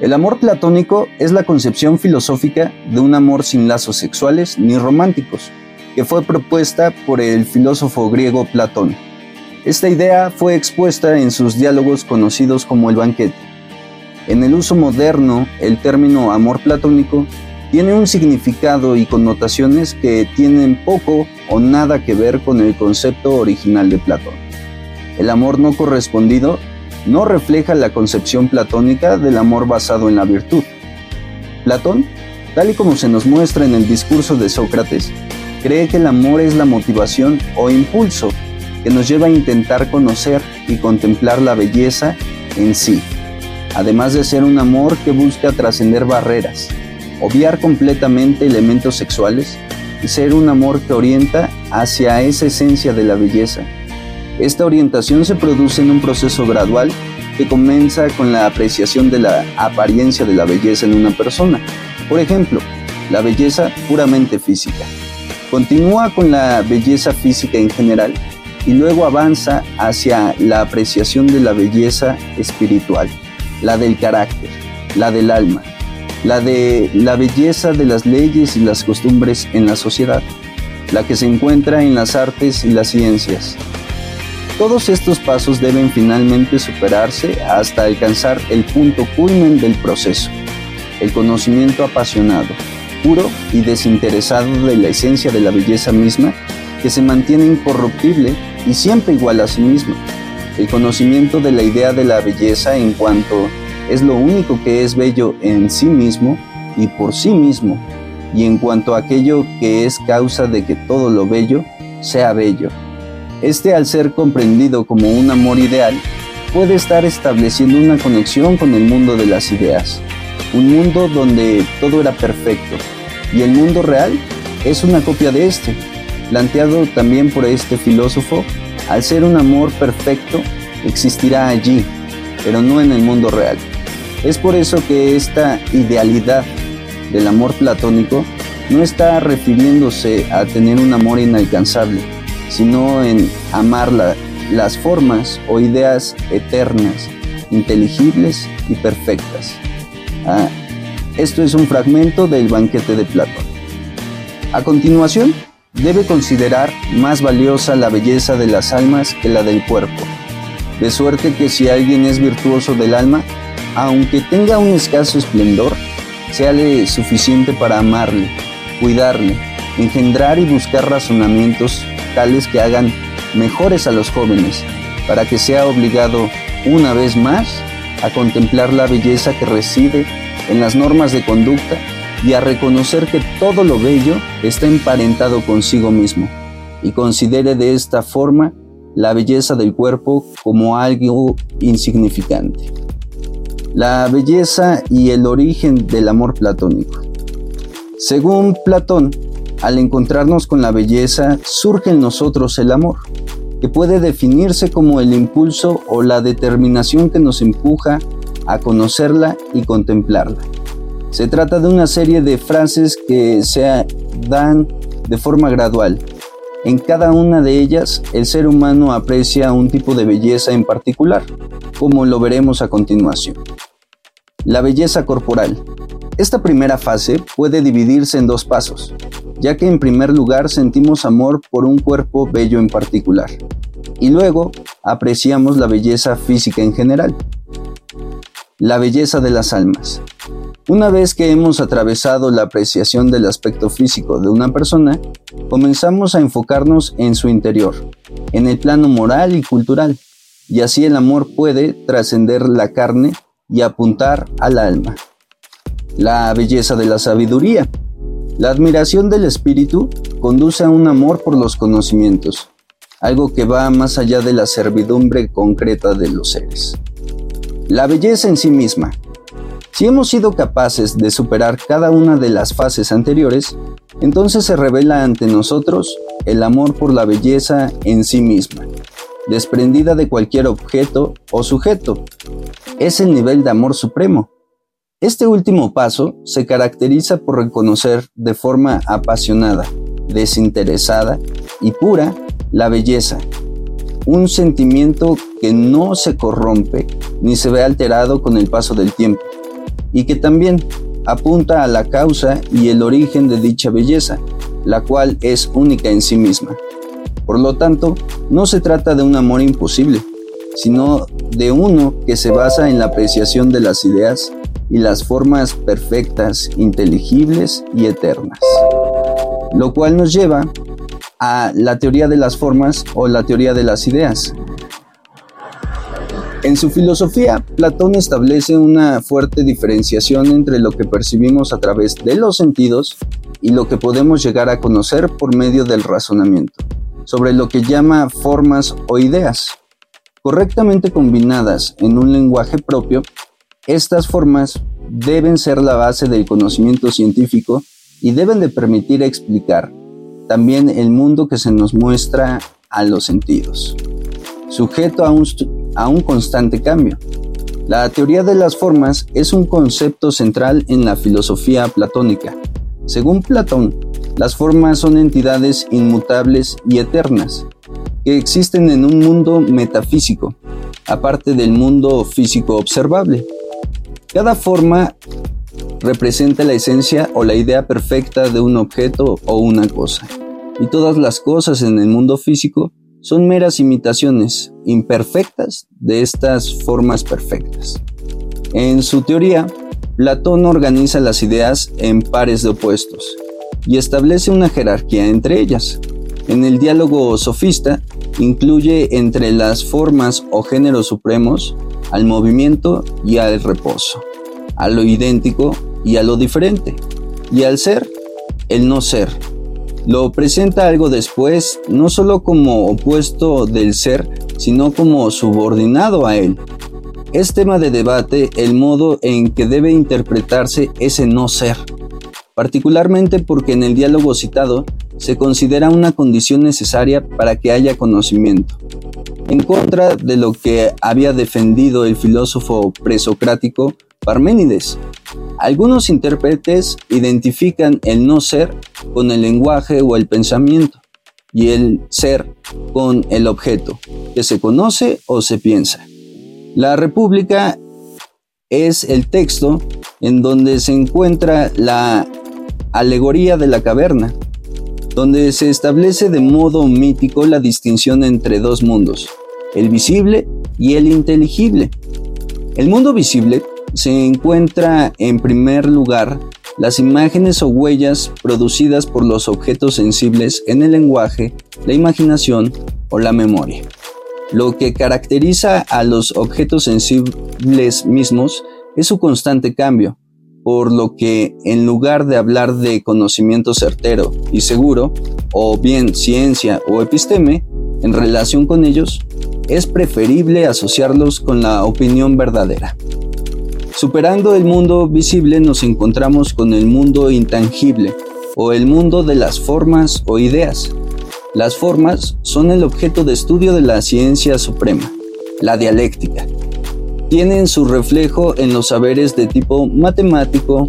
El amor platónico es la concepción filosófica de un amor sin lazos sexuales ni románticos, que fue propuesta por el filósofo griego Platón. Esta idea fue expuesta en sus diálogos conocidos como el banquete. En el uso moderno, el término amor platónico tiene un significado y connotaciones que tienen poco o nada que ver con el concepto original de Platón. El amor no correspondido no refleja la concepción platónica del amor basado en la virtud. Platón, tal y como se nos muestra en el discurso de Sócrates, cree que el amor es la motivación o impulso que nos lleva a intentar conocer y contemplar la belleza en sí, además de ser un amor que busca trascender barreras, obviar completamente elementos sexuales y ser un amor que orienta hacia esa esencia de la belleza esta orientación se produce en un proceso gradual que comienza con la apreciación de la apariencia de la belleza en una persona. Por ejemplo, la belleza puramente física. Continúa con la belleza física en general y luego avanza hacia la apreciación de la belleza espiritual, la del carácter, la del alma, la de la belleza de las leyes y las costumbres en la sociedad, la que se encuentra en las artes y las ciencias, todos estos pasos deben finalmente superarse hasta alcanzar el punto culmen del proceso, el conocimiento apasionado, puro y desinteresado de la esencia de la belleza misma que se mantiene incorruptible y siempre igual a sí misma, el conocimiento de la idea de la belleza en cuanto es lo único que es bello en sí mismo y por sí mismo, y en cuanto aquello que es causa de que todo lo bello sea bello. Este al ser comprendido como un amor ideal, puede estar estableciendo una conexión con el mundo de las ideas, un mundo donde todo era perfecto, y el mundo real es una copia de este, planteado también por este filósofo, al ser un amor perfecto, existirá allí, pero no en el mundo real. Es por eso que esta idealidad del amor platónico no está refiriéndose a tener un amor inalcanzable, sino en amar las formas o ideas eternas, inteligibles y perfectas. Ah, esto es un fragmento del banquete de Platón. A continuación, debe considerar más valiosa la belleza de las almas que la del cuerpo, de suerte que si alguien es virtuoso del alma, aunque tenga un escaso esplendor, seale suficiente para amarle, cuidarle, engendrar y buscar razonamientos tales que hagan mejores a los jóvenes, para que sea obligado una vez más a contemplar la belleza que reside en las normas de conducta y a reconocer que todo lo bello está emparentado consigo mismo, y considere de esta forma la belleza del cuerpo como algo insignificante. La belleza y el origen del amor platónico. Según Platón, al encontrarnos con la belleza, surge en nosotros el amor, que puede definirse como el impulso o la determinación que nos empuja a conocerla y contemplarla. Se trata de una serie de frases que se dan de forma gradual. En cada una de ellas, el ser humano aprecia un tipo de belleza en particular, como lo veremos a continuación. La belleza corporal. Esta primera fase puede dividirse en dos pasos ya que en primer lugar sentimos amor por un cuerpo bello en particular, y luego apreciamos la belleza física en general. La belleza de las almas. Una vez que hemos atravesado la apreciación del aspecto físico de una persona, comenzamos a enfocarnos en su interior, en el plano moral y cultural, y así el amor puede trascender la carne y apuntar al alma. La belleza de la sabiduría. La admiración del espíritu conduce a un amor por los conocimientos, algo que va más allá de la servidumbre concreta de los seres. La belleza en sí misma. Si hemos sido capaces de superar cada una de las fases anteriores, entonces se revela ante nosotros el amor por la belleza en sí misma, desprendida de cualquier objeto o sujeto. Es el nivel de amor supremo. Este último paso se caracteriza por reconocer de forma apasionada, desinteresada y pura la belleza, un sentimiento que no se corrompe ni se ve alterado con el paso del tiempo, y que también apunta a la causa y el origen de dicha belleza, la cual es única en sí misma. Por lo tanto, no se trata de un amor imposible, sino de uno que se basa en la apreciación de las ideas y las formas perfectas, inteligibles y eternas. Lo cual nos lleva a la teoría de las formas o la teoría de las ideas. En su filosofía, Platón establece una fuerte diferenciación entre lo que percibimos a través de los sentidos y lo que podemos llegar a conocer por medio del razonamiento, sobre lo que llama formas o ideas. Correctamente combinadas en un lenguaje propio, estas formas deben ser la base del conocimiento científico y deben de permitir explicar también el mundo que se nos muestra a los sentidos, sujeto a un, a un constante cambio. La teoría de las formas es un concepto central en la filosofía platónica. Según Platón, las formas son entidades inmutables y eternas, que existen en un mundo metafísico, aparte del mundo físico observable. Cada forma representa la esencia o la idea perfecta de un objeto o una cosa y todas las cosas en el mundo físico son meras imitaciones imperfectas de estas formas perfectas. En su teoría, Platón organiza las ideas en pares de opuestos y establece una jerarquía entre ellas. En el diálogo sofista, incluye entre las formas o géneros supremos al movimiento y al reposo, a lo idéntico y a lo diferente, y al ser, el no ser, lo presenta algo después, no solo como opuesto del ser, sino como subordinado a él. Es tema de debate el modo en que debe interpretarse ese no ser, particularmente porque en el diálogo citado se considera una condición necesaria para que haya conocimiento, en contra de lo que había defendido el filósofo presocrático Parménides. Algunos intérpretes identifican el no ser con el lenguaje o el pensamiento y el ser con el objeto, que se conoce o se piensa. La República es el texto en donde se encuentra la alegoría de la caverna, donde se establece de modo mítico la distinción entre dos mundos, el visible y el inteligible. El mundo visible se encuentra en primer lugar las imágenes o huellas producidas por los objetos sensibles en el lenguaje, la imaginación o la memoria. Lo que caracteriza a los objetos sensibles mismos es su constante cambio, por lo que en lugar de hablar de conocimiento certero y seguro, o bien ciencia o episteme, en relación con ellos, es preferible asociarlos con la opinión verdadera. Superando el mundo visible nos encontramos con el mundo intangible o el mundo de las formas o ideas. Las formas son el objeto de estudio de la ciencia suprema, la dialéctica. Tienen su reflejo en los saberes de tipo matemático,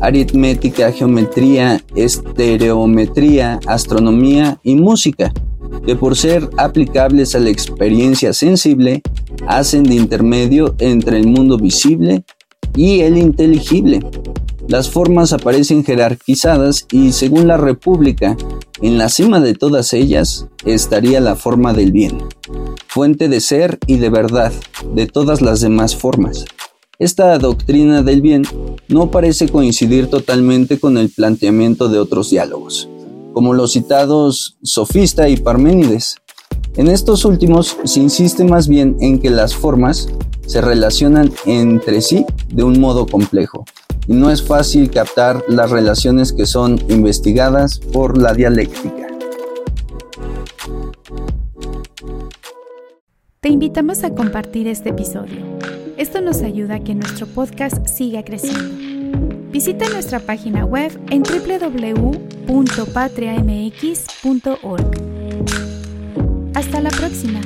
aritmética, geometría, estereometría, astronomía y música, que por ser aplicables a la experiencia sensible, hacen de intermedio entre el mundo visible y el inteligible. Las formas aparecen jerarquizadas y según la República, en la cima de todas ellas estaría la forma del bien, fuente de ser y de verdad de todas las demás formas. Esta doctrina del bien no parece coincidir totalmente con el planteamiento de otros diálogos, como los citados Sofista y Parménides, en estos últimos se insiste más bien en que las formas se relacionan entre sí de un modo complejo y no es fácil captar las relaciones que son investigadas por la dialéctica. Te invitamos a compartir este episodio. Esto nos ayuda a que nuestro podcast siga creciendo. Visita nuestra página web en www.patriamx.org. Hasta la próxima.